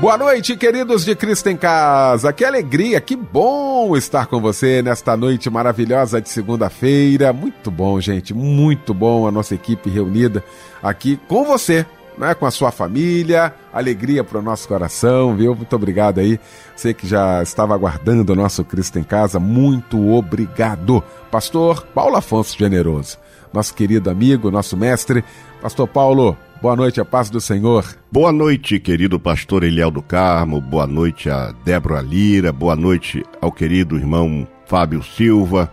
Boa noite, queridos de Cristo em Casa. Que alegria, que bom estar com você nesta noite maravilhosa de segunda-feira. Muito bom, gente, muito bom a nossa equipe reunida aqui com você, né, com a sua família. Alegria para o nosso coração, viu? Muito obrigado aí. Você que já estava aguardando o nosso Cristo em Casa, muito obrigado. Pastor Paulo Afonso Generoso, nosso querido amigo, nosso mestre. Pastor Paulo, Boa noite, a paz do Senhor. Boa noite, querido pastor Eliel do Carmo. Boa noite a Débora Lira. Boa noite ao querido irmão Fábio Silva.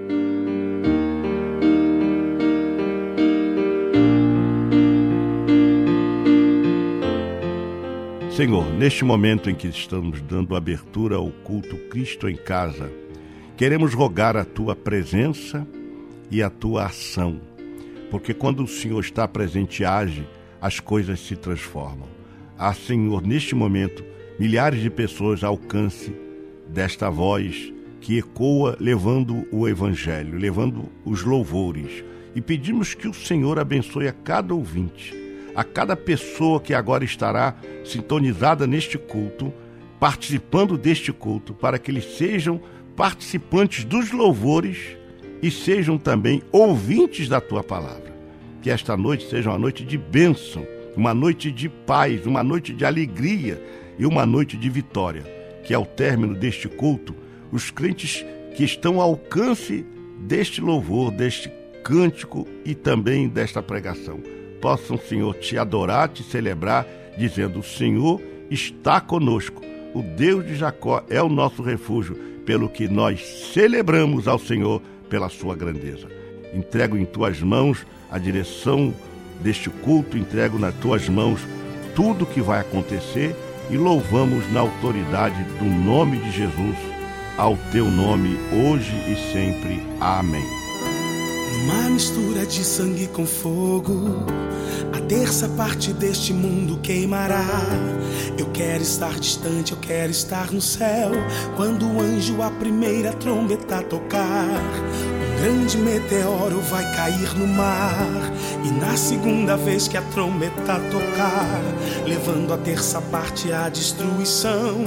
Senhor, neste momento em que estamos dando abertura ao culto Cristo em casa, queremos rogar a tua presença e a tua ação, porque quando o Senhor está presente e age, as coisas se transformam. Ah, Senhor, neste momento, milhares de pessoas alcance desta voz que ecoa levando o Evangelho, levando os louvores. E pedimos que o Senhor abençoe a cada ouvinte a cada pessoa que agora estará sintonizada neste culto, participando deste culto, para que eles sejam participantes dos louvores e sejam também ouvintes da tua palavra. Que esta noite seja uma noite de bênção, uma noite de paz, uma noite de alegria e uma noite de vitória. Que ao término deste culto, os crentes que estão ao alcance deste louvor, deste cântico e também desta pregação possam, Senhor, te adorar, te celebrar, dizendo: O Senhor está conosco. O Deus de Jacó é o nosso refúgio, pelo que nós celebramos ao Senhor pela sua grandeza. Entrego em tuas mãos a direção deste culto, entrego nas tuas mãos tudo o que vai acontecer e louvamos na autoridade do nome de Jesus, ao teu nome, hoje e sempre. Amém. Uma mistura de sangue com fogo. A terça parte deste mundo queimará. Eu quero estar distante, eu quero estar no céu. Quando o anjo a primeira trombeta tocar, um grande meteoro vai cair no mar. E na segunda vez que a trombeta tocar, levando a terça parte à destruição,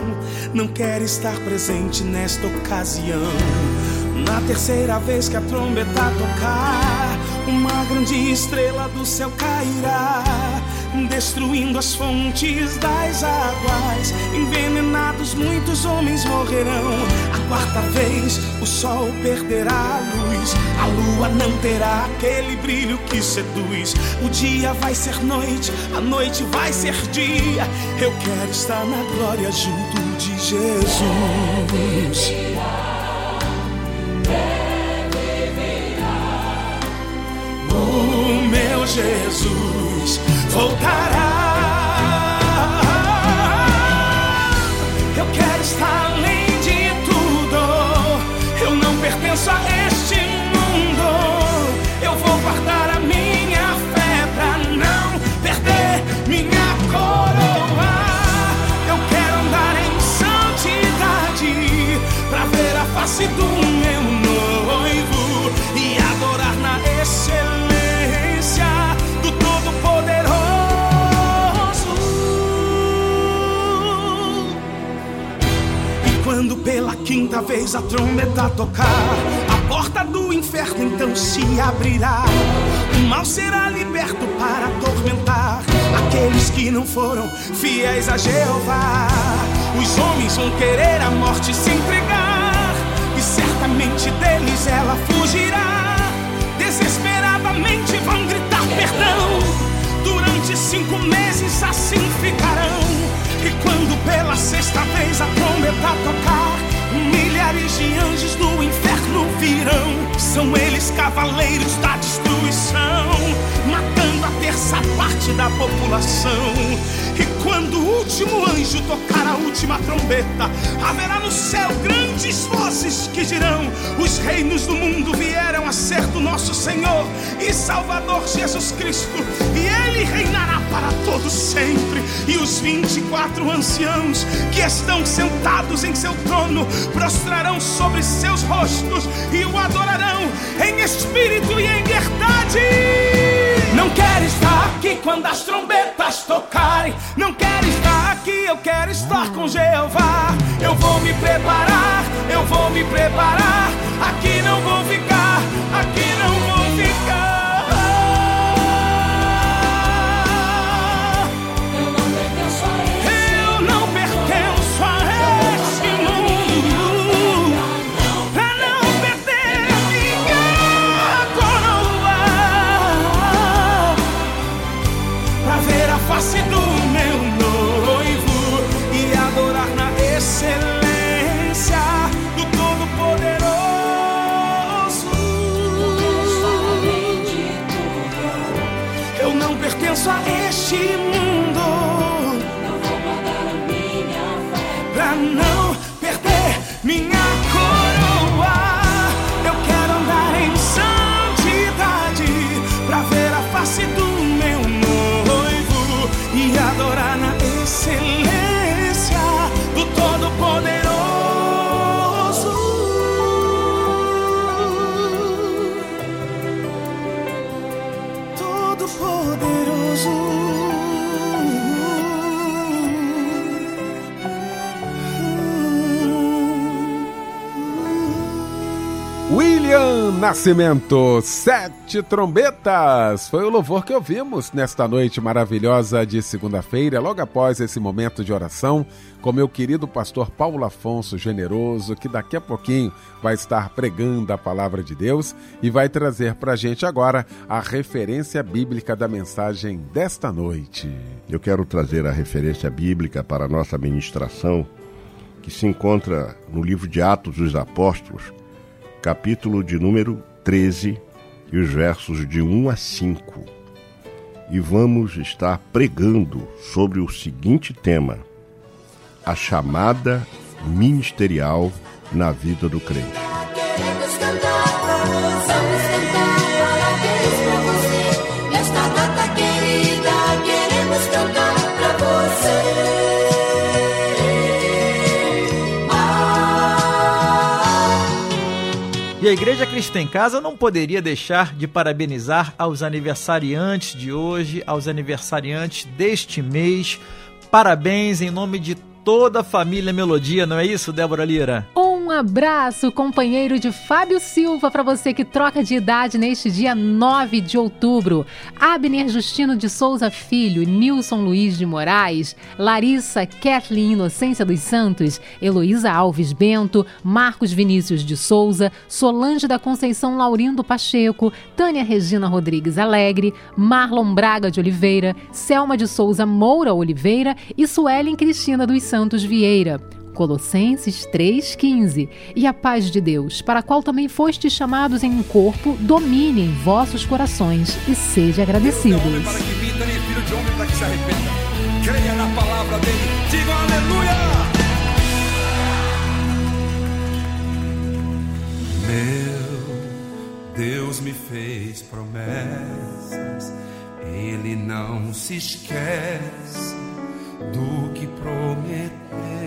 não quero estar presente nesta ocasião. Na terceira vez que a trombeta tocar, uma grande estrela do céu cairá, destruindo as fontes das águas. Envenenados, muitos homens morrerão. A quarta vez, o sol perderá a luz, a lua não terá aquele brilho que seduz. O dia vai ser noite, a noite vai ser dia. Eu quero estar na glória junto de Jesus. Jesus voltará. Eu quero estar além de tudo. Eu não pertenço a este mundo. Eu vou guardar a minha fé pra não perder minha coroa. Eu quero andar em santidade pra ver a face do meu a trombeta tocar, a porta do inferno então se abrirá. O mal será liberto para atormentar aqueles que não foram fiéis a Jeová. Os homens vão querer a morte se entregar, e certamente deles ela fugirá. Desesperadamente vão gritar perdão. Durante cinco meses assim ficarão. E quando pela sexta vez a trombeta tocar, milhares de anjos do inferno virão. São eles cavaleiros da destruição, matando a terça parte da população. E quando o último anjo tocar a última trombeta, haverá no céu grandes vozes que dirão: Os reinos do mundo vieram a ser do nosso Senhor e Salvador Jesus Cristo, e Ele reinará para todos sempre. E os 24 anciãos que estão sentados em seu trono prostrarão sobre seus rostos e o adorarão em espírito e em verdade. Não quero estar aqui quando as trombetas tocarem. Não quero estar aqui, eu quero estar com Jeová. Eu vou me preparar, eu vou me preparar. Aqui não vou ficar, aqui não vou Nascimento, Sete Trombetas. Foi o louvor que ouvimos nesta noite maravilhosa de segunda-feira, logo após esse momento de oração, com meu querido pastor Paulo Afonso Generoso, que daqui a pouquinho vai estar pregando a palavra de Deus e vai trazer para a gente agora a referência bíblica da mensagem desta noite. Eu quero trazer a referência bíblica para a nossa ministração, que se encontra no livro de Atos dos Apóstolos, capítulo de número 13 e os versos de 1 a 5. E vamos estar pregando sobre o seguinte tema: a chamada ministerial na vida do crente. Igreja Cristã em Casa não poderia deixar de parabenizar aos aniversariantes de hoje, aos aniversariantes deste mês. Parabéns em nome de toda a família Melodia, não é isso, Débora Lira? Um abraço, companheiro de Fábio Silva, para você que troca de idade neste dia 9 de outubro. Abner Justino de Souza Filho, Nilson Luiz de Moraes, Larissa Kathleen Inocência dos Santos, Heloísa Alves Bento, Marcos Vinícius de Souza, Solange da Conceição Laurindo Pacheco, Tânia Regina Rodrigues Alegre, Marlon Braga de Oliveira, Selma de Souza Moura Oliveira e Suelen Cristina dos Santos Vieira. Colossenses 3,15. E a paz de Deus, para a qual também fostes chamados em um corpo, domine em vossos corações e seja agradecidos. Creia na palavra dele. Diga aleluia! Meu Deus me fez promessas. Ele não se esquece do que prometeu.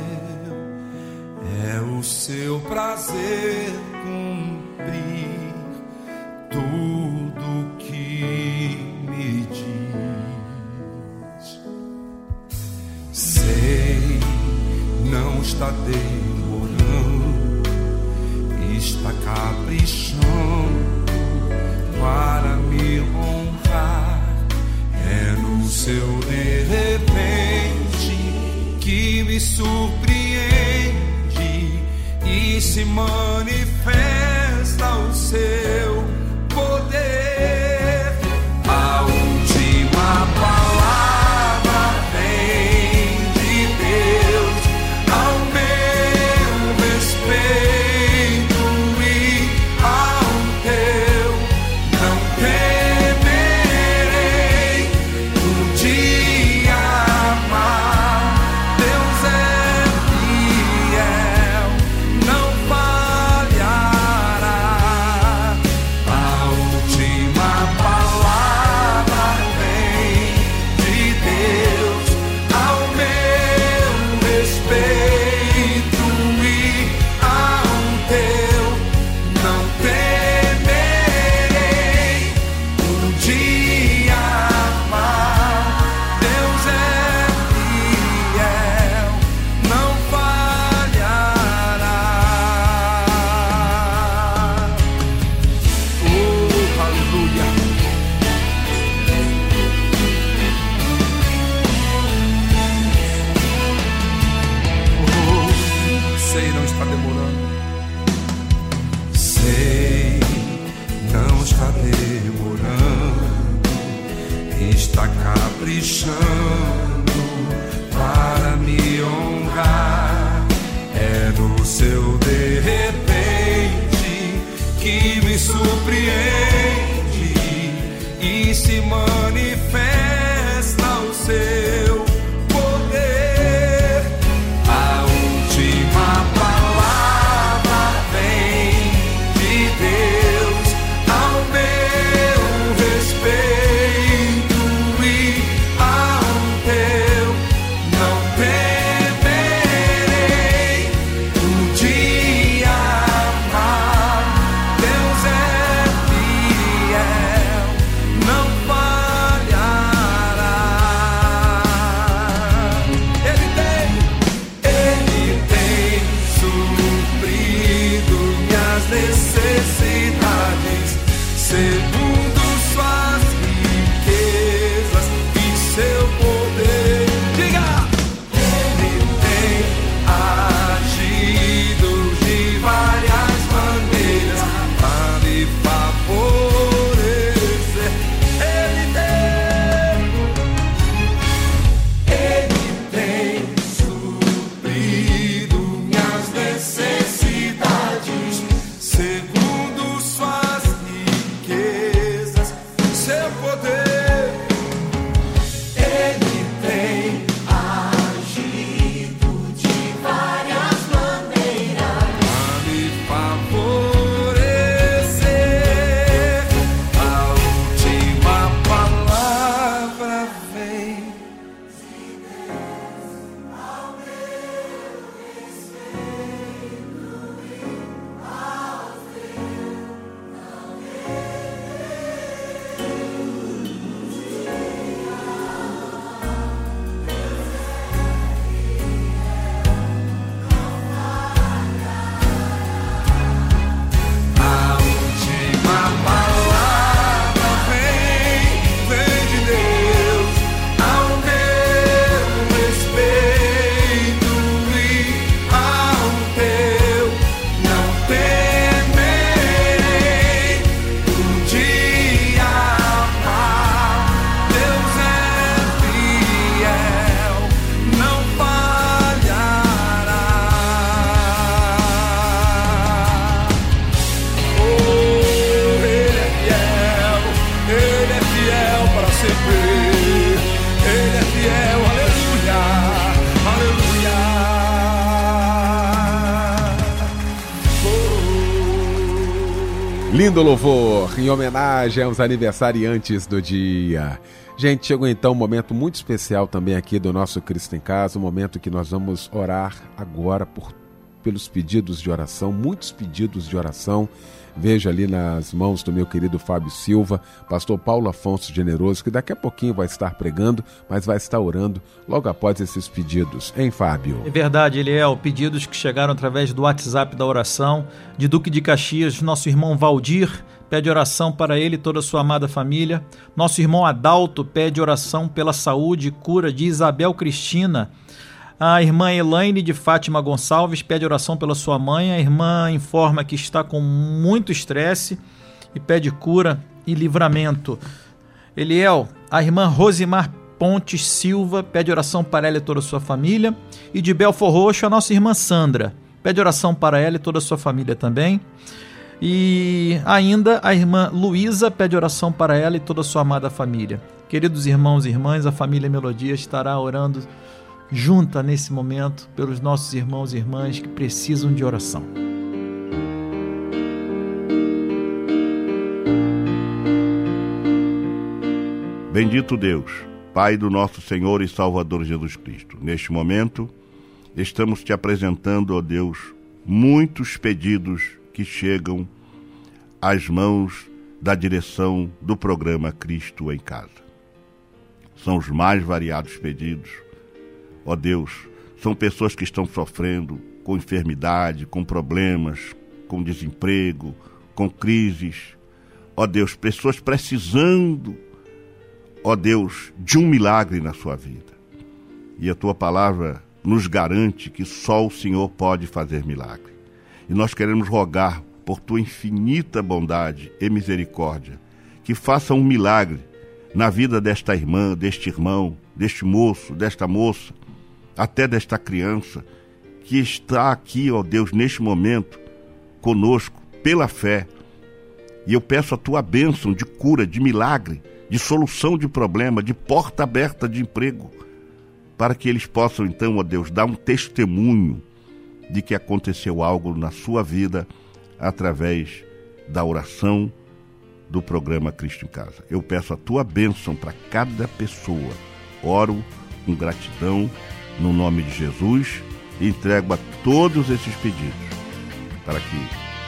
É o seu prazer cumprir tudo que me diz. Sei, não está demorando, está caprichando para me honrar. É no seu de repente que me surpreende se manifesta o seu. do louvor em homenagem aos aniversariantes do dia. Gente, chegou então um momento muito especial também aqui do nosso Cristo em Casa, um momento que nós vamos orar agora por, pelos pedidos de oração, muitos pedidos de oração Vejo ali nas mãos do meu querido Fábio Silva, pastor Paulo Afonso Generoso, que daqui a pouquinho vai estar pregando, mas vai estar orando logo após esses pedidos. Hein, Fábio? É verdade, Eliel. Pedidos que chegaram através do WhatsApp da oração de Duque de Caxias, nosso irmão Valdir pede oração para ele e toda a sua amada família. Nosso irmão Adalto pede oração pela saúde e cura de Isabel Cristina. A irmã Elaine de Fátima Gonçalves pede oração pela sua mãe. A irmã informa que está com muito estresse e pede cura e livramento. Eliel, a irmã Rosimar Pontes Silva pede oração para ela e toda a sua família. E de Belfor Roxo, a nossa irmã Sandra pede oração para ela e toda a sua família também. E ainda a irmã Luísa pede oração para ela e toda a sua amada família. Queridos irmãos e irmãs, a família Melodia estará orando junta nesse momento pelos nossos irmãos e irmãs que precisam de oração. Bendito Deus, Pai do nosso Senhor e Salvador Jesus Cristo. Neste momento, estamos te apresentando, ó Deus, muitos pedidos que chegam às mãos da direção do programa Cristo em Casa. São os mais variados pedidos. Ó Deus, são pessoas que estão sofrendo com enfermidade, com problemas, com desemprego, com crises. Ó Deus, pessoas precisando, ó Deus, de um milagre na sua vida. E a tua palavra nos garante que só o Senhor pode fazer milagre. E nós queremos rogar por tua infinita bondade e misericórdia que faça um milagre na vida desta irmã, deste irmão, deste moço, desta moça, até desta criança que está aqui, ó Deus, neste momento conosco pela fé. E eu peço a tua bênção de cura, de milagre, de solução de problema, de porta aberta de emprego, para que eles possam então, ó Deus, dar um testemunho de que aconteceu algo na sua vida através da oração do programa Cristo em Casa. Eu peço a tua bênção para cada pessoa. Oro com gratidão no nome de Jesus entrego a todos esses pedidos para que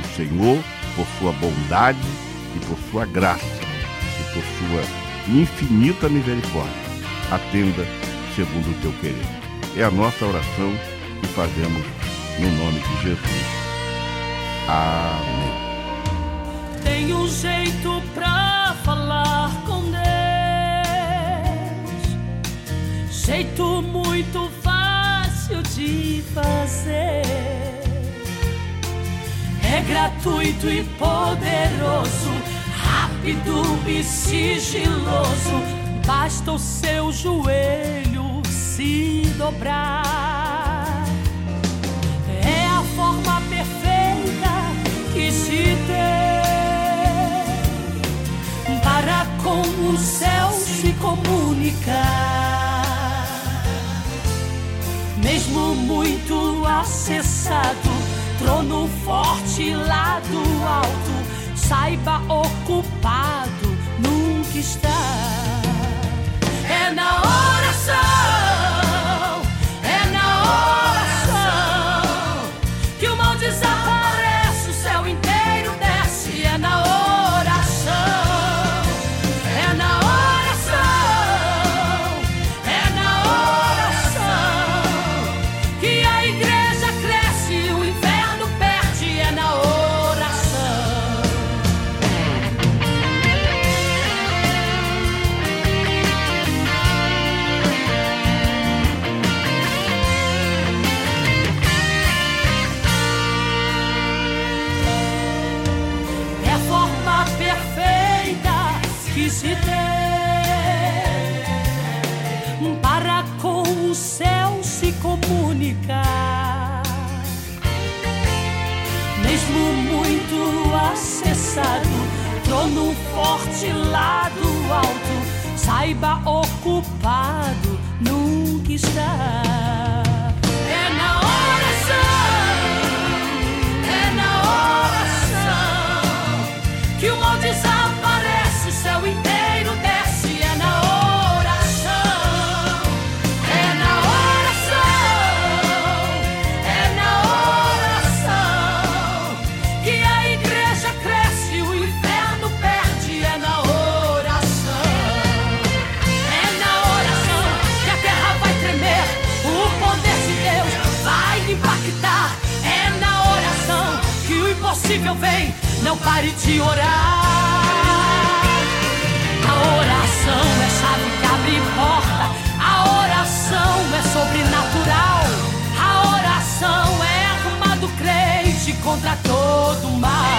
o Senhor, por sua bondade e por sua graça e por sua infinita misericórdia, atenda segundo o teu querer. É a nossa oração que fazemos no nome de Jesus. Amém. Tem um jeito pra falar com jeito muito fácil de fazer. É gratuito e poderoso, rápido e sigiloso. Basta o seu joelho se dobrar. É a forma perfeita que se tem para com o céu se comunicar. Mesmo muito acessado, trono forte lá do alto, saiba ocupado nunca está. É na oração, acessado, trono forte lá do alto, saiba ocupado nunca está. Impossível, vem, não pare de orar. A oração é chave que abre porta. A oração é sobrenatural. A oração é arma do crente contra todo mal.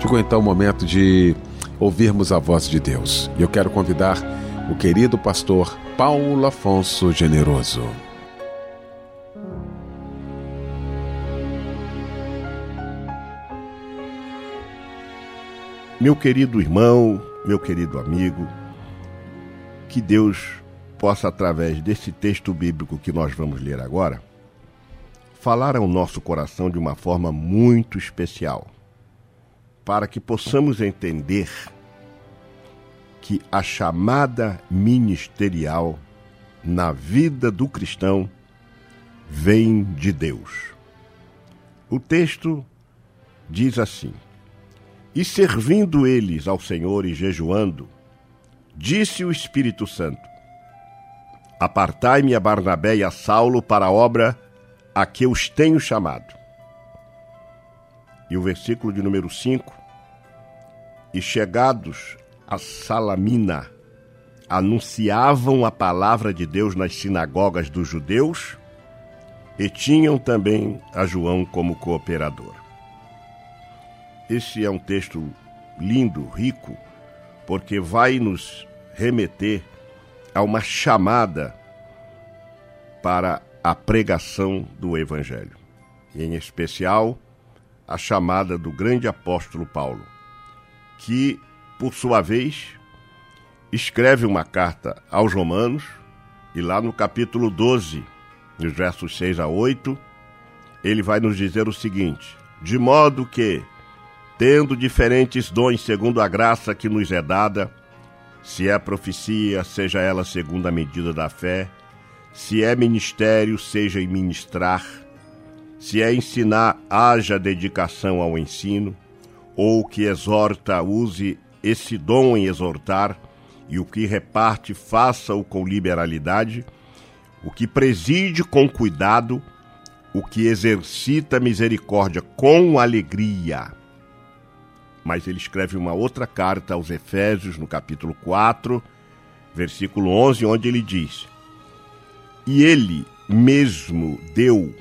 Chegou então o momento de ouvirmos a voz de Deus. E eu quero convidar o querido pastor Paulo Afonso Generoso. Meu querido irmão, meu querido amigo, que Deus possa, através desse texto bíblico que nós vamos ler agora, falar ao nosso coração de uma forma muito especial, para que possamos entender que a chamada ministerial na vida do cristão vem de Deus. O texto diz assim: E servindo eles ao Senhor e jejuando, disse o Espírito Santo: Apartai-me a Barnabé e a Saulo para a obra a que os tenho chamado. E o versículo de número 5: E chegados a Salamina, anunciavam a palavra de Deus nas sinagogas dos judeus e tinham também a João como cooperador. Esse é um texto lindo, rico, porque vai nos remeter a uma chamada para a pregação do Evangelho, em especial a chamada do grande apóstolo Paulo, que, por sua vez, escreve uma carta aos Romanos, e lá no capítulo 12, nos versos 6 a 8, ele vai nos dizer o seguinte: De modo que, tendo diferentes dons segundo a graça que nos é dada, se é profecia, seja ela segundo a medida da fé, se é ministério, seja em ministrar, se é ensinar, haja dedicação ao ensino, ou que exorta, use esse dom em exortar, e o que reparte, faça-o com liberalidade, o que preside com cuidado, o que exercita misericórdia com alegria. Mas ele escreve uma outra carta aos Efésios, no capítulo 4, versículo 11, onde ele diz: E ele mesmo deu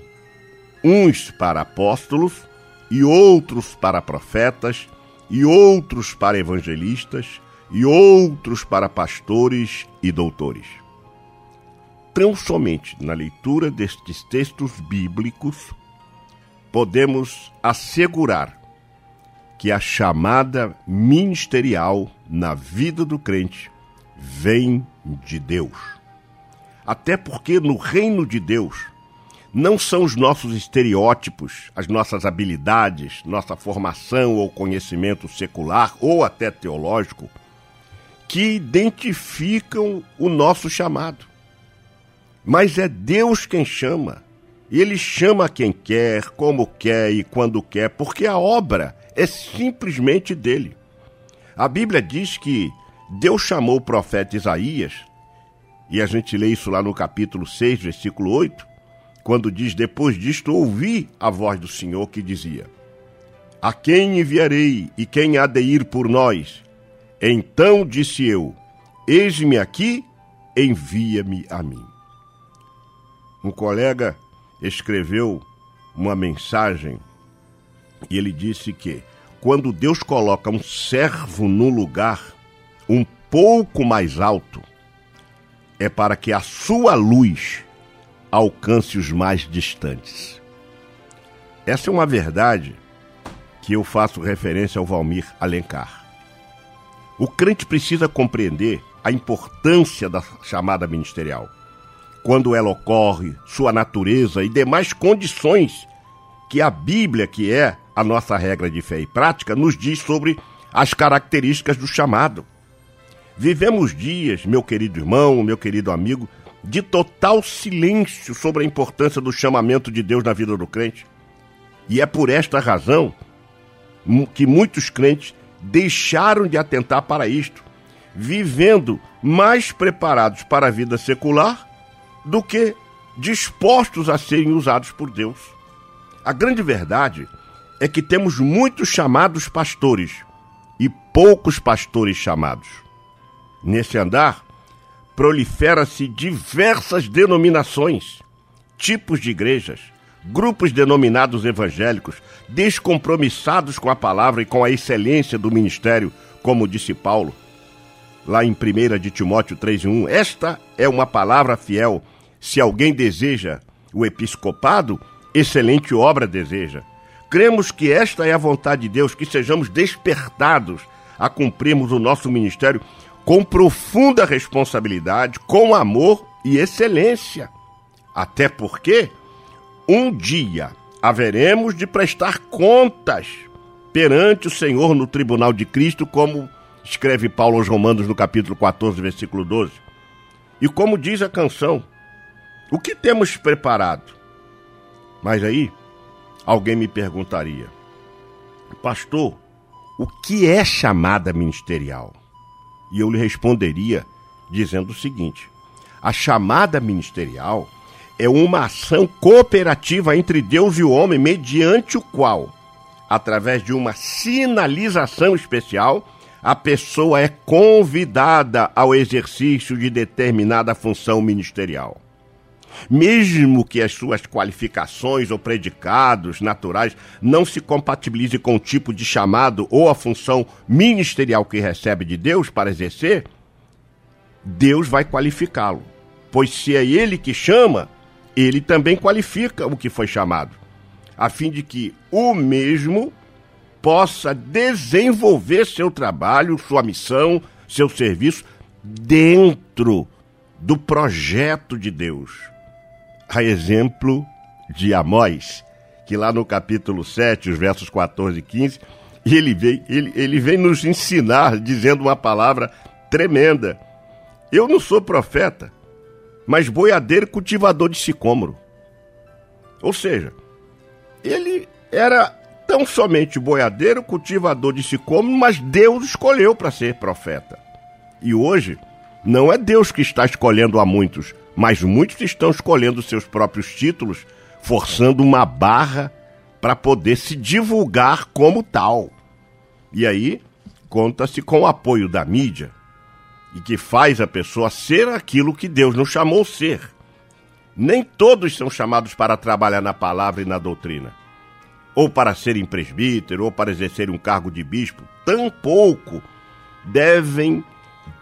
uns para apóstolos, e outros para profetas, e outros para evangelistas, e outros para pastores e doutores. Tão somente na leitura destes textos bíblicos podemos assegurar que a chamada ministerial na vida do crente vem de Deus. Até porque no reino de Deus não são os nossos estereótipos, as nossas habilidades, nossa formação ou conhecimento secular ou até teológico que identificam o nosso chamado. Mas é Deus quem chama. Ele chama quem quer, como quer e quando quer, porque a obra é simplesmente dele. A Bíblia diz que Deus chamou o profeta Isaías, e a gente lê isso lá no capítulo 6, versículo 8, quando diz: Depois disto ouvi a voz do Senhor que dizia: A quem enviarei e quem há de ir por nós? Então disse eu: Eis-me aqui, envia-me a mim. Um colega escreveu uma mensagem e ele disse que quando Deus coloca um servo no lugar um pouco mais alto, é para que a sua luz alcance os mais distantes. Essa é uma verdade que eu faço referência ao Valmir Alencar. O crente precisa compreender a importância da chamada ministerial, quando ela ocorre, sua natureza e demais condições que a Bíblia, que é a nossa regra de fé e prática, nos diz sobre as características do chamado. Vivemos dias, meu querido irmão, meu querido amigo, de total silêncio sobre a importância do chamamento de Deus na vida do crente. E é por esta razão que muitos crentes deixaram de atentar para isto, vivendo mais preparados para a vida secular do que dispostos a serem usados por Deus. A grande verdade é que temos muitos chamados pastores e poucos pastores chamados. Nesse andar, prolifera-se diversas denominações, tipos de igrejas, grupos denominados evangélicos, descompromissados com a palavra e com a excelência do ministério, como disse Paulo, lá em 1 de Timóteo 3,1. Esta é uma palavra fiel. Se alguém deseja o episcopado, excelente obra deseja. Cremos que esta é a vontade de Deus, que sejamos despertados a cumprirmos o nosso ministério com profunda responsabilidade, com amor e excelência. Até porque um dia haveremos de prestar contas perante o Senhor no tribunal de Cristo, como escreve Paulo aos Romanos no capítulo 14, versículo 12. E como diz a canção, o que temos preparado? Mas aí, alguém me perguntaria, pastor, o que é chamada ministerial? E eu lhe responderia dizendo o seguinte: a chamada ministerial é uma ação cooperativa entre Deus e o homem, mediante o qual, através de uma sinalização especial, a pessoa é convidada ao exercício de determinada função ministerial. Mesmo que as suas qualificações ou predicados naturais não se compatibilizem com o tipo de chamado ou a função ministerial que recebe de Deus para exercer, Deus vai qualificá-lo. Pois se é ele que chama, ele também qualifica o que foi chamado, a fim de que o mesmo possa desenvolver seu trabalho, sua missão, seu serviço dentro do projeto de Deus a exemplo de Amós, que lá no capítulo 7, os versos 14 e 15, ele vem, ele, ele vem nos ensinar dizendo uma palavra tremenda. Eu não sou profeta, mas boiadeiro cultivador de sicômoro. Ou seja, ele era tão somente boiadeiro, cultivador de sicômoro, mas Deus escolheu para ser profeta. E hoje, não é Deus que está escolhendo a muitos, mas muitos estão escolhendo seus próprios títulos, forçando uma barra para poder se divulgar como tal. E aí, conta-se com o apoio da mídia. e que faz a pessoa ser aquilo que Deus nos chamou ser. Nem todos são chamados para trabalhar na palavra e na doutrina, ou para serem presbítero, ou para exercer um cargo de bispo. Tampouco devem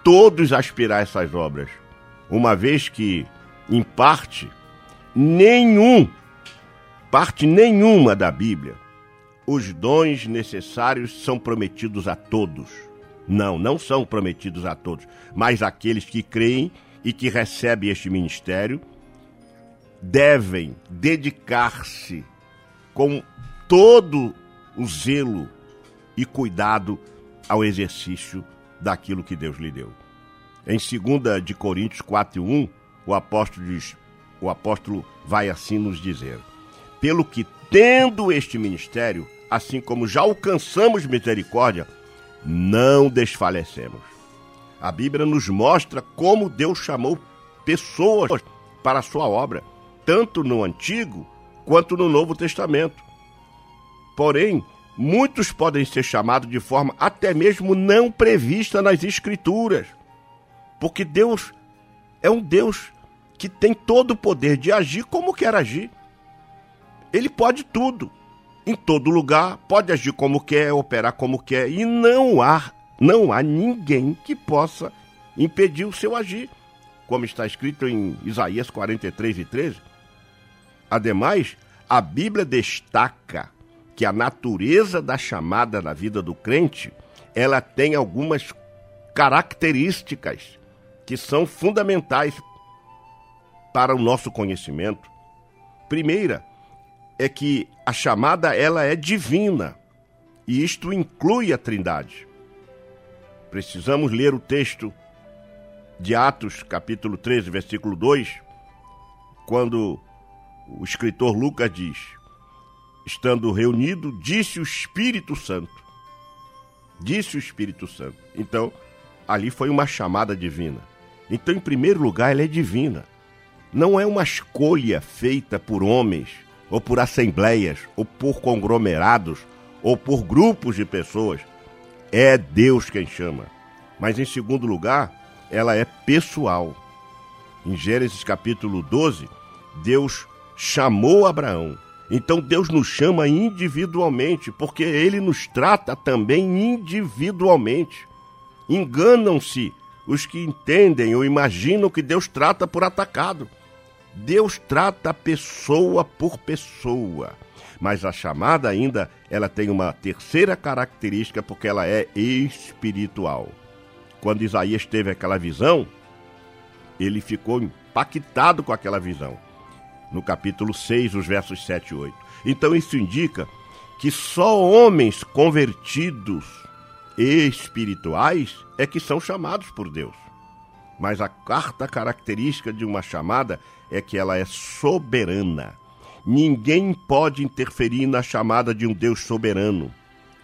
todos aspirar essas obras, uma vez que, em parte, nenhum, parte nenhuma da Bíblia, os dons necessários são prometidos a todos. Não, não são prometidos a todos, mas aqueles que creem e que recebem este ministério devem dedicar-se com todo o zelo e cuidado ao exercício daquilo que Deus lhe deu. Em 2 de Coríntios 4:1, o apóstolo diz, o apóstolo vai assim nos dizer: Pelo que tendo este ministério, assim como já alcançamos misericórdia, não desfalecemos. A Bíblia nos mostra como Deus chamou pessoas para a sua obra, tanto no Antigo quanto no Novo Testamento. Porém, muitos podem ser chamados de forma até mesmo não prevista nas Escrituras, porque Deus é um Deus que tem todo o poder de agir como quer agir. Ele pode tudo em todo lugar, pode agir como quer, operar como quer, e não há, não há ninguém que possa impedir o seu agir, como está escrito em Isaías 43 e 13. Ademais, a Bíblia destaca que a natureza da chamada na vida do crente, ela tem algumas características que são fundamentais para o nosso conhecimento. Primeira, é que a chamada ela é divina e isto inclui a Trindade. Precisamos ler o texto de Atos, capítulo 13, versículo 2, quando o escritor Lucas diz: Estando reunido, disse o Espírito Santo. Disse o Espírito Santo. Então, ali foi uma chamada divina. Então, em primeiro lugar, ela é divina. Não é uma escolha feita por homens ou por assembleias, ou por conglomerados, ou por grupos de pessoas. É Deus quem chama. Mas em segundo lugar, ela é pessoal. Em Gênesis capítulo 12, Deus chamou Abraão. Então Deus nos chama individualmente, porque ele nos trata também individualmente. Enganam-se os que entendem ou imaginam que Deus trata por atacado. Deus trata pessoa por pessoa. Mas a chamada ainda, ela tem uma terceira característica porque ela é espiritual. Quando Isaías teve aquela visão, ele ficou impactado com aquela visão. No capítulo 6, os versos 7 e 8. Então isso indica que só homens convertidos espirituais é que são chamados por Deus. Mas a quarta característica de uma chamada é que ela é soberana. Ninguém pode interferir na chamada de um Deus soberano.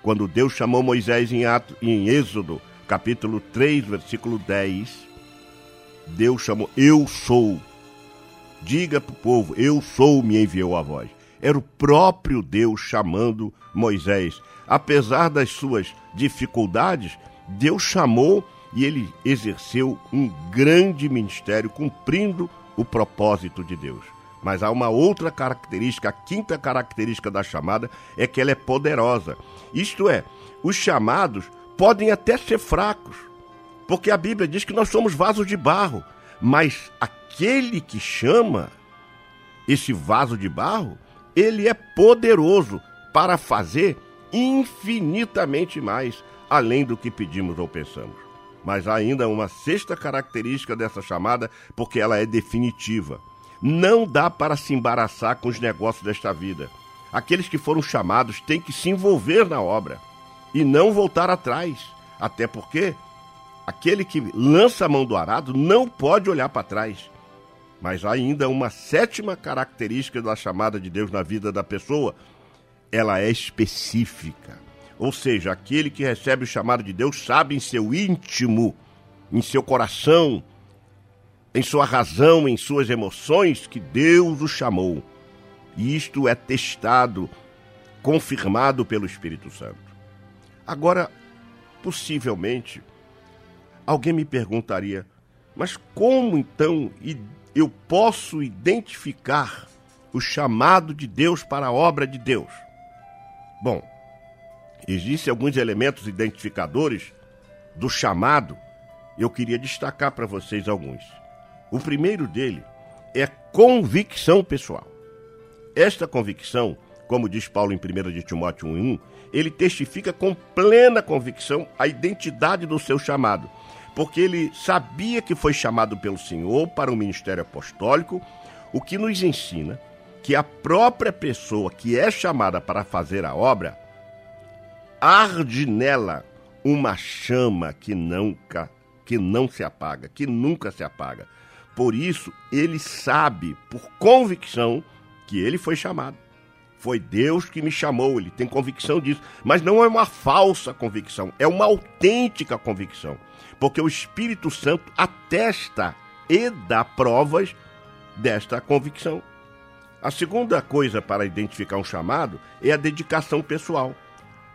Quando Deus chamou Moisés em, ato, em Êxodo, capítulo 3, versículo 10, Deus chamou, eu sou. Diga para o povo, eu sou, me enviou a voz. Era o próprio Deus chamando Moisés. Apesar das suas dificuldades, Deus chamou e ele exerceu um grande ministério, cumprindo o propósito de Deus. Mas há uma outra característica, a quinta característica da chamada é que ela é poderosa. Isto é, os chamados podem até ser fracos, porque a Bíblia diz que nós somos vasos de barro, mas aquele que chama esse vaso de barro, ele é poderoso para fazer infinitamente mais além do que pedimos ou pensamos. Mas há ainda uma sexta característica dessa chamada, porque ela é definitiva. Não dá para se embaraçar com os negócios desta vida. Aqueles que foram chamados têm que se envolver na obra e não voltar atrás. Até porque aquele que lança a mão do arado não pode olhar para trás. Mas há ainda uma sétima característica da chamada de Deus na vida da pessoa. Ela é específica. Ou seja, aquele que recebe o chamado de Deus sabe em seu íntimo, em seu coração, em sua razão, em suas emoções, que Deus o chamou. E isto é testado, confirmado pelo Espírito Santo. Agora, possivelmente, Alguém me perguntaria, mas como então eu posso identificar o chamado de Deus para a obra de Deus? Bom, existem alguns elementos identificadores do chamado, eu queria destacar para vocês alguns. O primeiro dele é convicção pessoal. Esta convicção, como diz Paulo em 1 de Timóteo 1,1, ele testifica com plena convicção a identidade do seu chamado, porque ele sabia que foi chamado pelo Senhor para o ministério apostólico, o que nos ensina que a própria pessoa que é chamada para fazer a obra arde nela uma chama que nunca que não se apaga, que nunca se apaga. Por isso, ele sabe, por convicção, que ele foi chamado. Foi Deus que me chamou, ele tem convicção disso. Mas não é uma falsa convicção, é uma autêntica convicção. Porque o Espírito Santo atesta e dá provas desta convicção. A segunda coisa para identificar um chamado é a dedicação pessoal.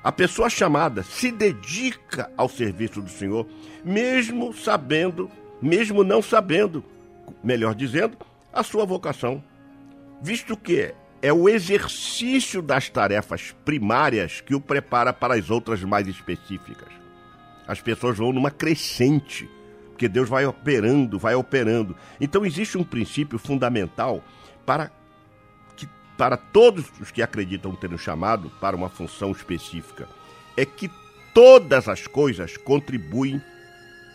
A pessoa chamada se dedica ao serviço do Senhor, mesmo sabendo, mesmo não sabendo, melhor dizendo, a sua vocação. Visto que é o exercício das tarefas primárias que o prepara para as outras mais específicas. As pessoas vão numa crescente, porque Deus vai operando, vai operando. Então existe um princípio fundamental para para todos os que acreditam ter chamado para uma função específica, é que todas as coisas contribuem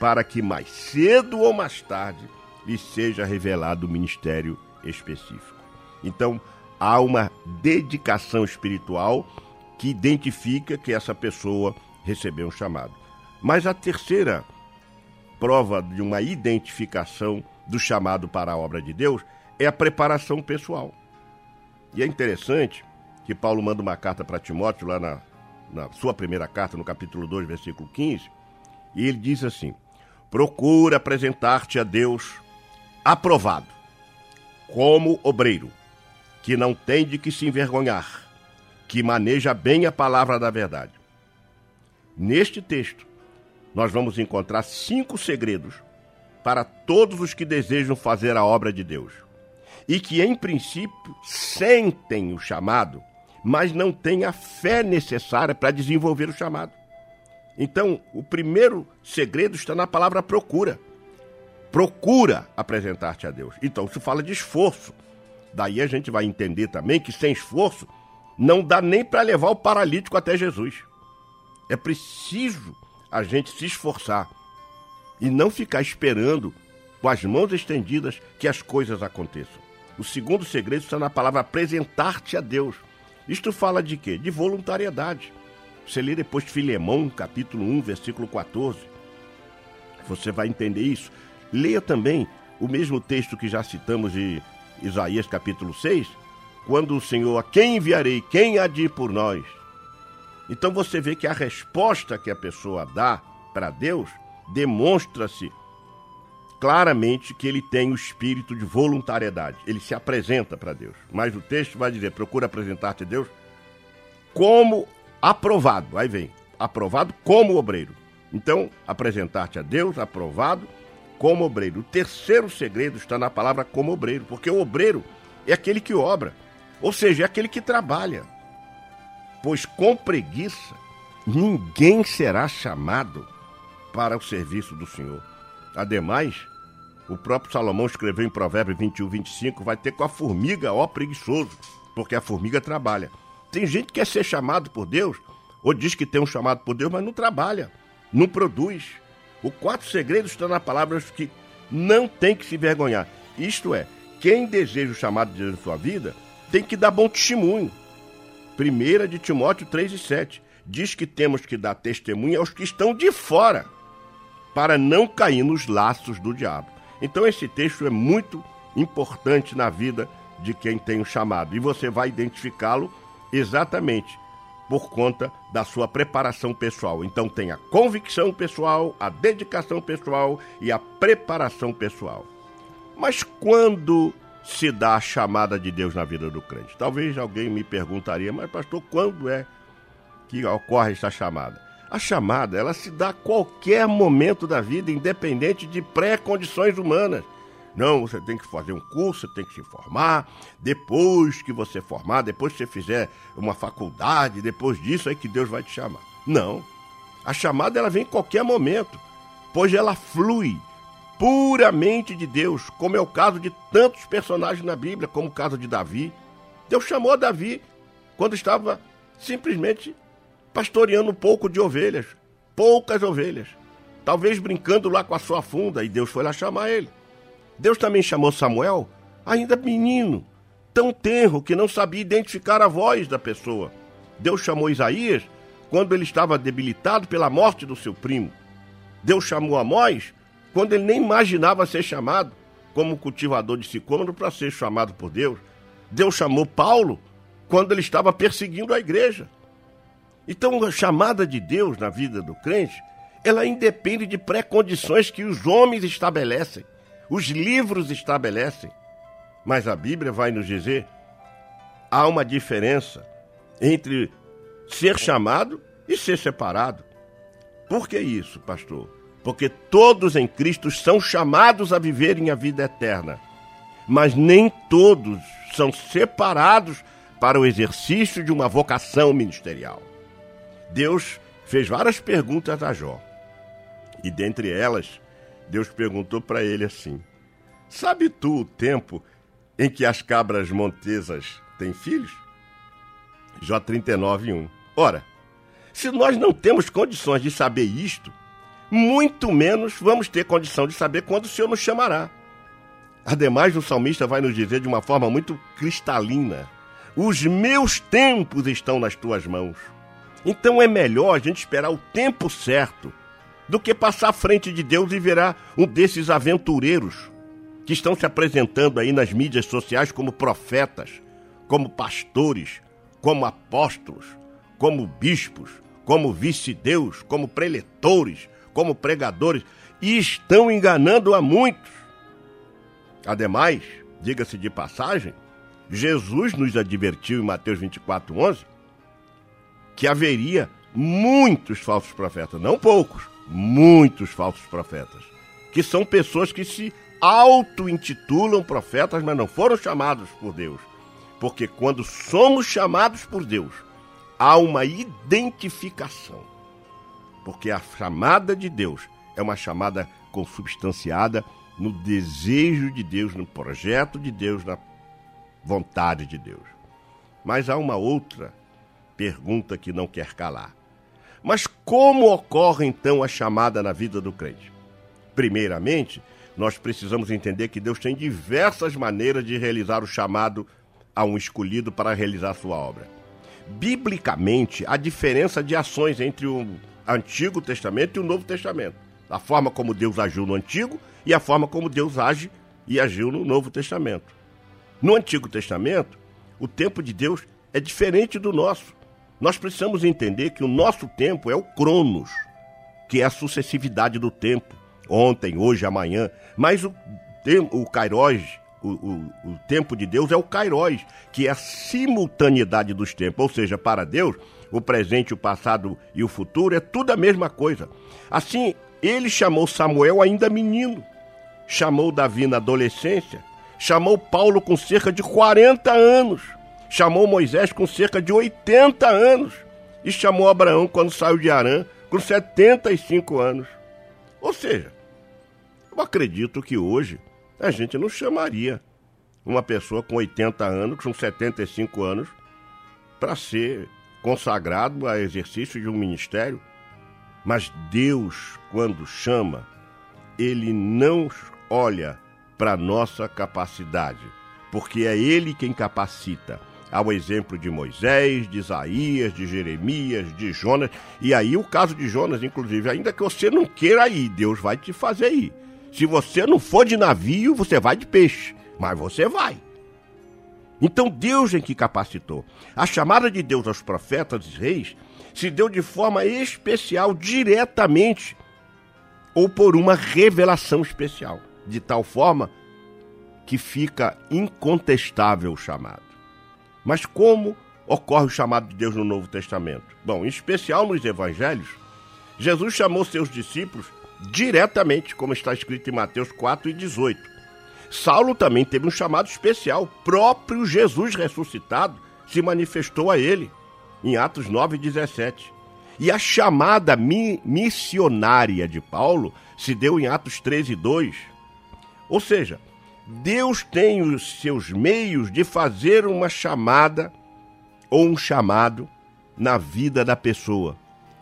para que mais cedo ou mais tarde lhe seja revelado o ministério específico. Então, há uma dedicação espiritual que identifica que essa pessoa recebeu um chamado. Mas a terceira prova de uma identificação do chamado para a obra de Deus é a preparação pessoal. E é interessante que Paulo manda uma carta para Timóteo, lá na, na sua primeira carta, no capítulo 2, versículo 15, e ele diz assim: Procura apresentar-te a Deus aprovado, como obreiro, que não tem de que se envergonhar, que maneja bem a palavra da verdade. Neste texto, nós vamos encontrar cinco segredos para todos os que desejam fazer a obra de Deus e que, em princípio, sentem o chamado, mas não têm a fé necessária para desenvolver o chamado. Então, o primeiro segredo está na palavra procura. Procura apresentar-te a Deus. Então, se fala de esforço. Daí a gente vai entender também que sem esforço não dá nem para levar o paralítico até Jesus. É preciso a gente se esforçar e não ficar esperando com as mãos estendidas que as coisas aconteçam. O segundo segredo está na palavra apresentar-te a Deus. Isto fala de quê? De voluntariedade. Você lê depois Filemão, capítulo 1, versículo 14. Você vai entender isso. Leia também o mesmo texto que já citamos de Isaías, capítulo 6, quando o Senhor, a quem enviarei? Quem há de ir por nós? Então você vê que a resposta que a pessoa dá para Deus demonstra-se claramente que ele tem o espírito de voluntariedade. Ele se apresenta para Deus. Mas o texto vai dizer: procura apresentar-te a Deus como aprovado. Aí vem, aprovado como obreiro. Então, apresentar-te a Deus aprovado como obreiro. O terceiro segredo está na palavra como obreiro, porque o obreiro é aquele que obra, ou seja, é aquele que trabalha. Pois com preguiça ninguém será chamado para o serviço do Senhor. Ademais, o próprio Salomão escreveu em Provérbios 21, 25, vai ter com a formiga, ó preguiçoso, porque a formiga trabalha. Tem gente que quer ser chamado por Deus, ou diz que tem um chamado por Deus, mas não trabalha, não produz. O quarto segredo está na palavra que não tem que se vergonhar. Isto é, quem deseja o chamado de Deus na sua vida tem que dar bom testemunho. Primeira de Timóteo 3 e 7 diz que temos que dar testemunho aos que estão de fora, para não cair nos laços do diabo. Então esse texto é muito importante na vida de quem tem o chamado e você vai identificá-lo exatamente por conta da sua preparação pessoal. Então tem a convicção pessoal, a dedicação pessoal e a preparação pessoal. Mas quando se dá a chamada de Deus na vida do crente? Talvez alguém me perguntaria, mas pastor, quando é que ocorre essa chamada? A chamada, ela se dá a qualquer momento da vida, independente de pré-condições humanas. Não, você tem que fazer um curso, tem que se formar. Depois que você formar, depois que você fizer uma faculdade, depois disso aí que Deus vai te chamar. Não. A chamada ela vem em qualquer momento, pois ela flui puramente de Deus, como é o caso de tantos personagens na Bíblia, como o caso de Davi. Deus chamou Davi quando estava simplesmente pastoreando um pouco de ovelhas, poucas ovelhas, talvez brincando lá com a sua funda, e Deus foi lá chamar ele. Deus também chamou Samuel, ainda menino, tão tenro que não sabia identificar a voz da pessoa. Deus chamou Isaías quando ele estava debilitado pela morte do seu primo. Deus chamou Amós quando ele nem imaginava ser chamado como cultivador de sicômoro para ser chamado por Deus. Deus chamou Paulo quando ele estava perseguindo a igreja. Então, a chamada de Deus na vida do crente, ela independe de pré-condições que os homens estabelecem, os livros estabelecem. Mas a Bíblia vai nos dizer: há uma diferença entre ser chamado e ser separado. Por que isso, pastor? Porque todos em Cristo são chamados a viverem a vida eterna, mas nem todos são separados para o exercício de uma vocação ministerial. Deus fez várias perguntas a Jó. E dentre elas, Deus perguntou para ele assim: Sabe tu o tempo em que as cabras montesas têm filhos? Jó 39, 1. Ora, se nós não temos condições de saber isto, muito menos vamos ter condição de saber quando o Senhor nos chamará. Ademais, o salmista vai nos dizer de uma forma muito cristalina: Os meus tempos estão nas tuas mãos. Então é melhor a gente esperar o tempo certo do que passar à frente de Deus e virar um desses aventureiros que estão se apresentando aí nas mídias sociais como profetas, como pastores, como apóstolos, como bispos, como vice-deus, como preletores, como pregadores, e estão enganando a muitos. Ademais, diga-se de passagem, Jesus nos advertiu em Mateus 24, 11, que haveria muitos falsos profetas, não poucos, muitos falsos profetas, que são pessoas que se auto-intitulam profetas, mas não foram chamados por Deus. Porque quando somos chamados por Deus, há uma identificação porque a chamada de Deus é uma chamada consubstanciada no desejo de Deus, no projeto de Deus, na vontade de Deus. Mas há uma outra pergunta que não quer calar. Mas como ocorre então a chamada na vida do crente? Primeiramente, nós precisamos entender que Deus tem diversas maneiras de realizar o chamado a um escolhido para realizar sua obra. Biblicamente, há diferença de ações entre o Antigo Testamento e o Novo Testamento. A forma como Deus agiu no Antigo e a forma como Deus age e agiu no Novo Testamento. No Antigo Testamento, o tempo de Deus é diferente do nosso. Nós precisamos entender que o nosso tempo é o Cronos, que é a sucessividade do tempo, ontem, hoje, amanhã. Mas o, o Kairos, o, o, o tempo de Deus é o Kairos, que é a simultaneidade dos tempos. Ou seja, para Deus, o presente, o passado e o futuro, é tudo a mesma coisa. Assim, ele chamou Samuel ainda menino, chamou Davi na adolescência, chamou Paulo com cerca de 40 anos, chamou Moisés com cerca de 80 anos e chamou Abraão quando saiu de Arã com 75 anos. Ou seja, eu acredito que hoje a gente não chamaria uma pessoa com 80 anos, com 75 anos, para ser consagrado a exercício de um ministério, mas Deus, quando chama, ele não olha para nossa capacidade, porque é ele quem capacita. Ao exemplo de Moisés, de Isaías, de Jeremias, de Jonas, e aí o caso de Jonas, inclusive, ainda que você não queira ir, Deus vai te fazer ir. Se você não for de navio, você vai de peixe, mas você vai. Então Deus é que capacitou. A chamada de Deus aos profetas e reis se deu de forma especial, diretamente, ou por uma revelação especial, de tal forma que fica incontestável o chamado. Mas como ocorre o chamado de Deus no Novo Testamento? Bom, em especial nos evangelhos, Jesus chamou seus discípulos diretamente, como está escrito em Mateus 4 e 18. Saulo também teve um chamado especial. Próprio Jesus ressuscitado se manifestou a ele, em Atos 9 e 17. E a chamada mi missionária de Paulo se deu em Atos 13 e 2. Ou seja, Deus tem os seus meios de fazer uma chamada ou um chamado na vida da pessoa.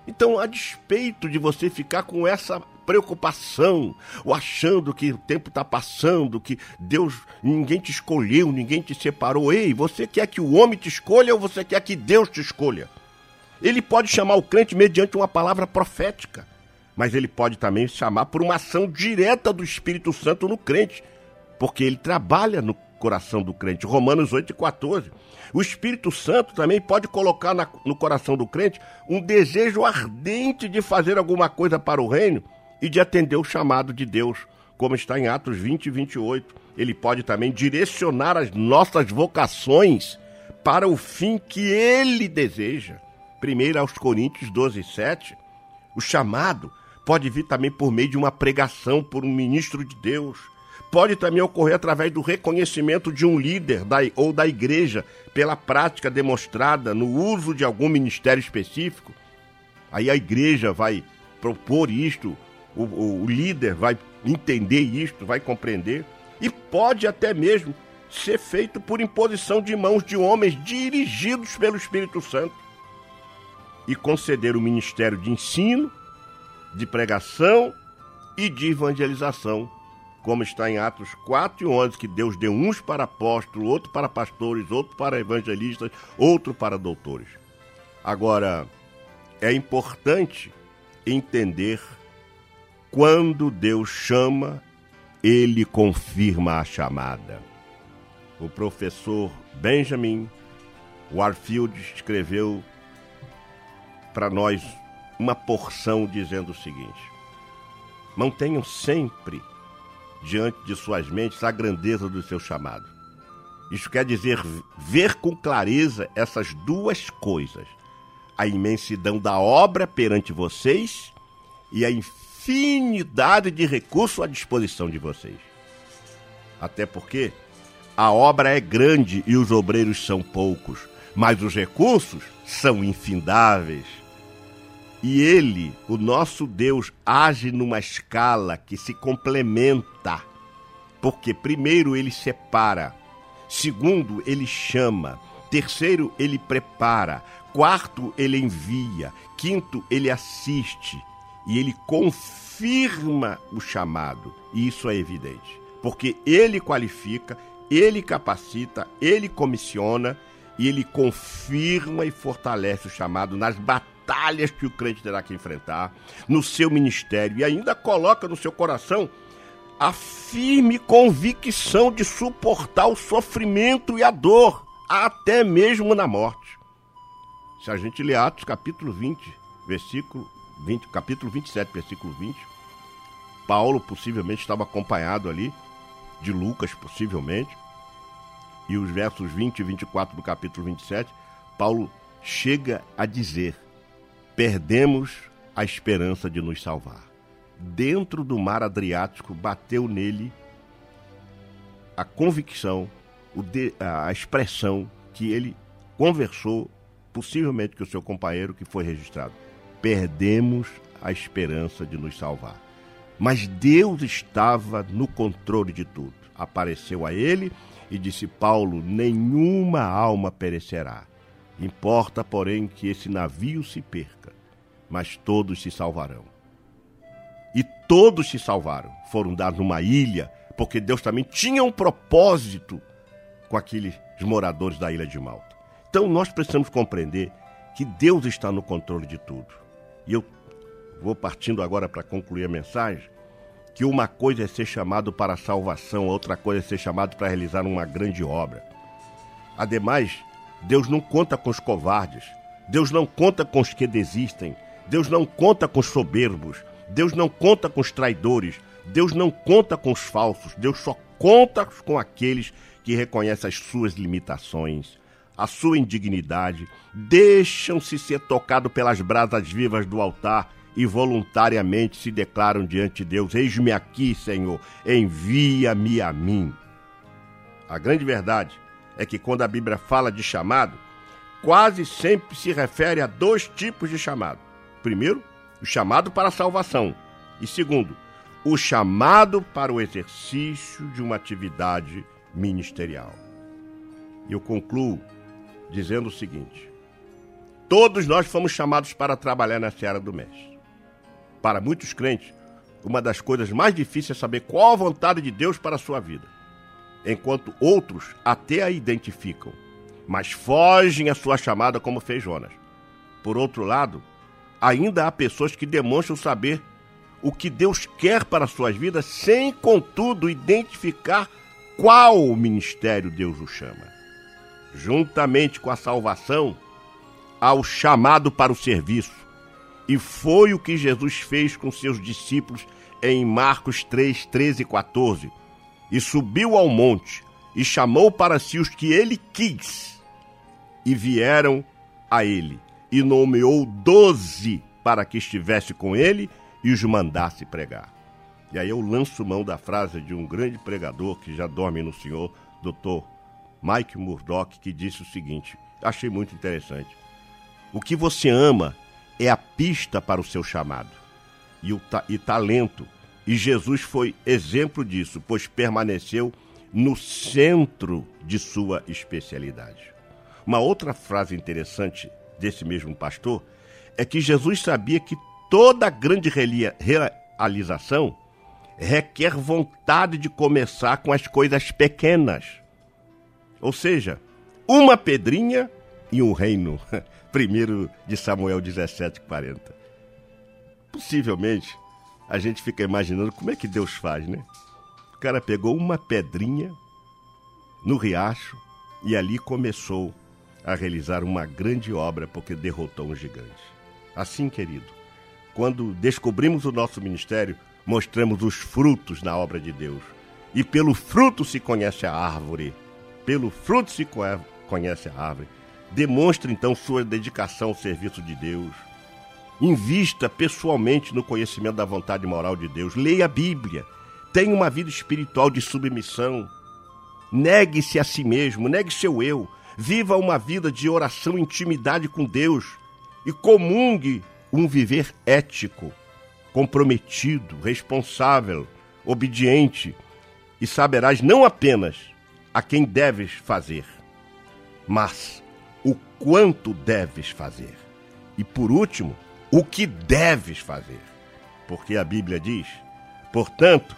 Então, a despeito de você ficar com essa preocupação, ou achando que o tempo está passando, que Deus, ninguém te escolheu, ninguém te separou. Ei, você quer que o homem te escolha ou você quer que Deus te escolha? Ele pode chamar o crente mediante uma palavra profética, mas ele pode também chamar por uma ação direta do Espírito Santo no crente, porque ele trabalha no coração do crente. Romanos 8 e 14. O Espírito Santo também pode colocar na, no coração do crente um desejo ardente de fazer alguma coisa para o reino e de atender o chamado de Deus, como está em Atos 20 e 28. Ele pode também direcionar as nossas vocações para o fim que ele deseja. Primeiro aos Coríntios 12, 7. O chamado pode vir também por meio de uma pregação por um ministro de Deus. Pode também ocorrer através do reconhecimento de um líder da, ou da igreja pela prática demonstrada no uso de algum ministério específico. Aí a igreja vai propor isto, o, o, o líder vai entender isto, vai compreender. E pode até mesmo ser feito por imposição de mãos de homens dirigidos pelo Espírito Santo e conceder o ministério de ensino, de pregação e de evangelização, como está em Atos 4 e 11, que Deus deu uns para apóstolos, outro para pastores, outro para evangelistas, outro para doutores. Agora, é importante entender quando Deus chama, ele confirma a chamada. O professor Benjamin Warfield escreveu para nós uma porção dizendo o seguinte: mantenham sempre diante de suas mentes a grandeza do seu chamado. Isso quer dizer ver com clareza essas duas coisas: a imensidão da obra perante vocês e a infinidade de recursos à disposição de vocês. Até porque a obra é grande e os obreiros são poucos, mas os recursos são infindáveis. E ele, o nosso Deus, age numa escala que se complementa. Porque, primeiro, ele separa, segundo, ele chama, terceiro, ele prepara, quarto, ele envia, quinto, ele assiste e ele confirma o chamado. E isso é evidente, porque ele qualifica, ele capacita, ele comissiona e ele confirma e fortalece o chamado nas batalhas batalhas que o crente terá que enfrentar no seu ministério e ainda coloca no seu coração a firme convicção de suportar o sofrimento e a dor, até mesmo na morte. Se a gente lê Atos capítulo 20, versículo 20, capítulo 27, versículo 20, Paulo possivelmente estava acompanhado ali de Lucas, possivelmente, e os versos 20 e 24 do capítulo 27, Paulo chega a dizer: perdemos a esperança de nos salvar. Dentro do mar Adriático bateu nele a convicção, a expressão que ele conversou, possivelmente com o seu companheiro que foi registrado. Perdemos a esperança de nos salvar. Mas Deus estava no controle de tudo. Apareceu a ele e disse: Paulo, nenhuma alma perecerá. Importa, porém, que esse navio se perca, mas todos se salvarão. E todos se salvaram. Foram dados numa ilha, porque Deus também tinha um propósito com aqueles moradores da ilha de Malta. Então nós precisamos compreender que Deus está no controle de tudo. E eu vou partindo agora para concluir a mensagem, que uma coisa é ser chamado para a salvação, outra coisa é ser chamado para realizar uma grande obra. Ademais, Deus não conta com os covardes. Deus não conta com os que desistem. Deus não conta com os soberbos. Deus não conta com os traidores. Deus não conta com os falsos. Deus só conta com aqueles que reconhecem as suas limitações, a sua indignidade, deixam-se ser tocados pelas brasas vivas do altar e voluntariamente se declaram diante de Deus: Eis-me aqui, Senhor, envia-me a mim. A grande verdade é que quando a Bíblia fala de chamado, quase sempre se refere a dois tipos de chamado. Primeiro, o chamado para a salvação. E segundo, o chamado para o exercício de uma atividade ministerial. Eu concluo dizendo o seguinte: todos nós fomos chamados para trabalhar na seara do Mestre. Para muitos crentes, uma das coisas mais difíceis é saber qual a vontade de Deus para a sua vida, enquanto outros até a identificam, mas fogem à sua chamada como fez Jonas. Por outro lado, ainda há pessoas que demonstram saber o que Deus quer para suas vidas, sem, contudo, identificar qual ministério Deus o chama. Juntamente com a salvação, há o chamado para o serviço. E foi o que Jesus fez com seus discípulos em Marcos 3, 13 e 14. E subiu ao monte e chamou para si os que ele quis. E vieram a ele. E nomeou doze para que estivesse com ele e os mandasse pregar. E aí eu lanço mão da frase de um grande pregador que já dorme no Senhor, doutor Mike Murdock, que disse o seguinte: achei muito interessante. O que você ama é a pista para o seu chamado e, o ta e talento. E Jesus foi exemplo disso, pois permaneceu no centro de sua especialidade. Uma outra frase interessante desse mesmo pastor é que Jesus sabia que toda grande realização requer vontade de começar com as coisas pequenas. Ou seja, uma pedrinha e um reino. Primeiro de Samuel 17:40. Possivelmente a gente fica imaginando como é que Deus faz, né? O cara pegou uma pedrinha no riacho e ali começou a realizar uma grande obra porque derrotou um gigante. Assim, querido, quando descobrimos o nosso ministério, mostramos os frutos na obra de Deus. E pelo fruto se conhece a árvore. Pelo fruto se conhece a árvore. Demonstre então sua dedicação ao serviço de Deus. Invista pessoalmente no conhecimento da vontade moral de Deus. Leia a Bíblia. Tenha uma vida espiritual de submissão. Negue-se a si mesmo, negue seu eu. Viva uma vida de oração intimidade com Deus. E comungue um viver ético, comprometido, responsável, obediente. E saberás não apenas a quem deves fazer, mas o quanto deves fazer. E por último, o que deves fazer. Porque a Bíblia diz: portanto,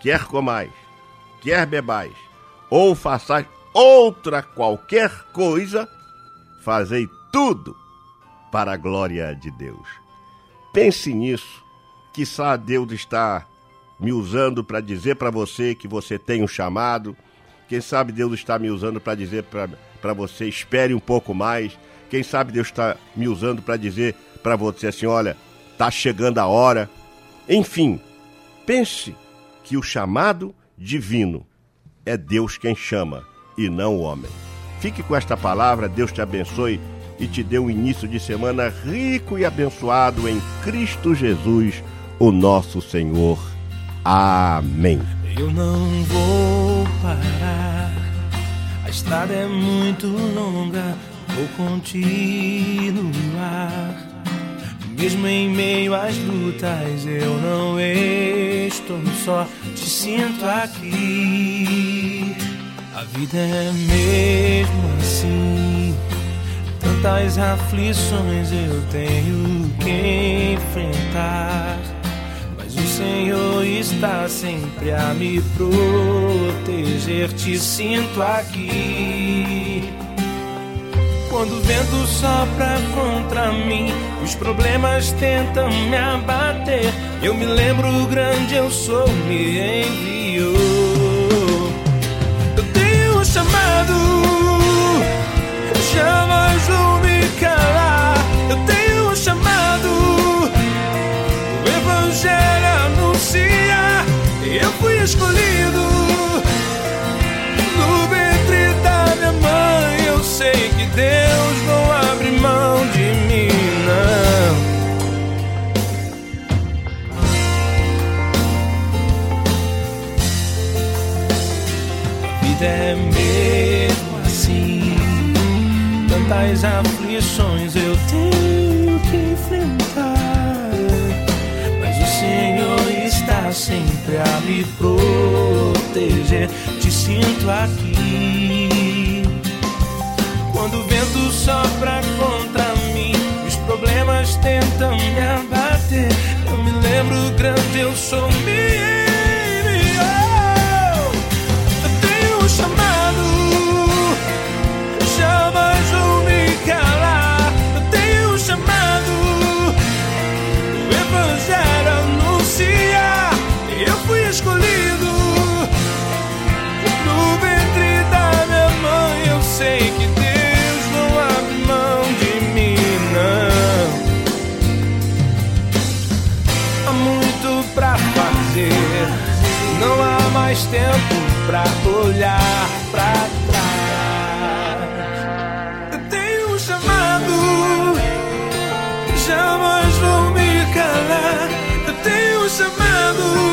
quer comais, quer bebais, ou façais outra qualquer coisa, fazei tudo para a glória de Deus. Pense nisso, que só Deus está me usando para dizer para você que você tem um chamado. Quem sabe Deus está me usando para dizer para você espere um pouco mais. Quem sabe Deus está me usando para dizer para você assim, olha, tá chegando a hora. Enfim, pense que o chamado divino é Deus quem chama e não o homem. Fique com esta palavra, Deus te abençoe e te dê um início de semana rico e abençoado em Cristo Jesus, o nosso Senhor. Amém. Eu não vou parar, a estrada é muito longa, vou continuar. Mesmo em meio às lutas, eu não estou só, te sinto aqui. A vida é mesmo assim. Tantas aflições eu tenho que enfrentar. Mas o Senhor está sempre a me proteger. Te sinto aqui. Quando o vento sopra contra mim, os problemas tentam me abater. Eu me lembro o grande eu sou, me enviou. Eu tenho um chamado, jamais vou me calar. Eu tenho um chamado, o Evangelho anuncia. Eu fui escolhido no ventre da minha mãe. Eu sei que Deus não é mesmo assim. Tantas aflições eu tenho que enfrentar, mas o Senhor está sempre a me proteger. Te sinto aqui. Quando o vento sopra contra mim, os problemas tentam me abater. Eu me lembro grande, eu sou meu. Mais tempo pra olhar pra trás. Eu tenho um chamado, jamais vou me calar. Eu tenho um chamado,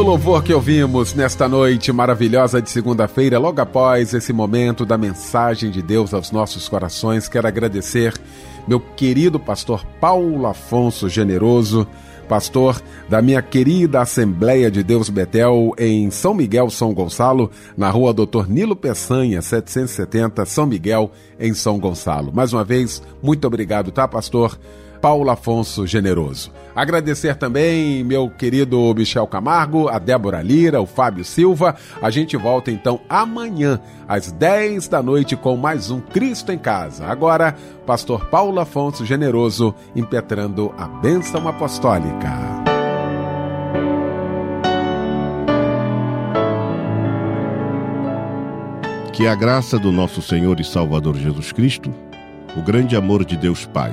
Lindo louvor que ouvimos nesta noite maravilhosa de segunda-feira, logo após esse momento da mensagem de Deus aos nossos corações. Quero agradecer meu querido pastor Paulo Afonso Generoso, pastor da minha querida Assembleia de Deus Betel em São Miguel, São Gonçalo, na rua Doutor Nilo Peçanha, 770, São Miguel, em São Gonçalo. Mais uma vez, muito obrigado, tá, pastor? Paulo Afonso Generoso. Agradecer também meu querido Michel Camargo, a Débora Lira, o Fábio Silva. A gente volta então amanhã, às 10 da noite, com mais um Cristo em Casa. Agora, Pastor Paulo Afonso Generoso impetrando a bênção apostólica. Que a graça do nosso Senhor e Salvador Jesus Cristo, o grande amor de Deus Pai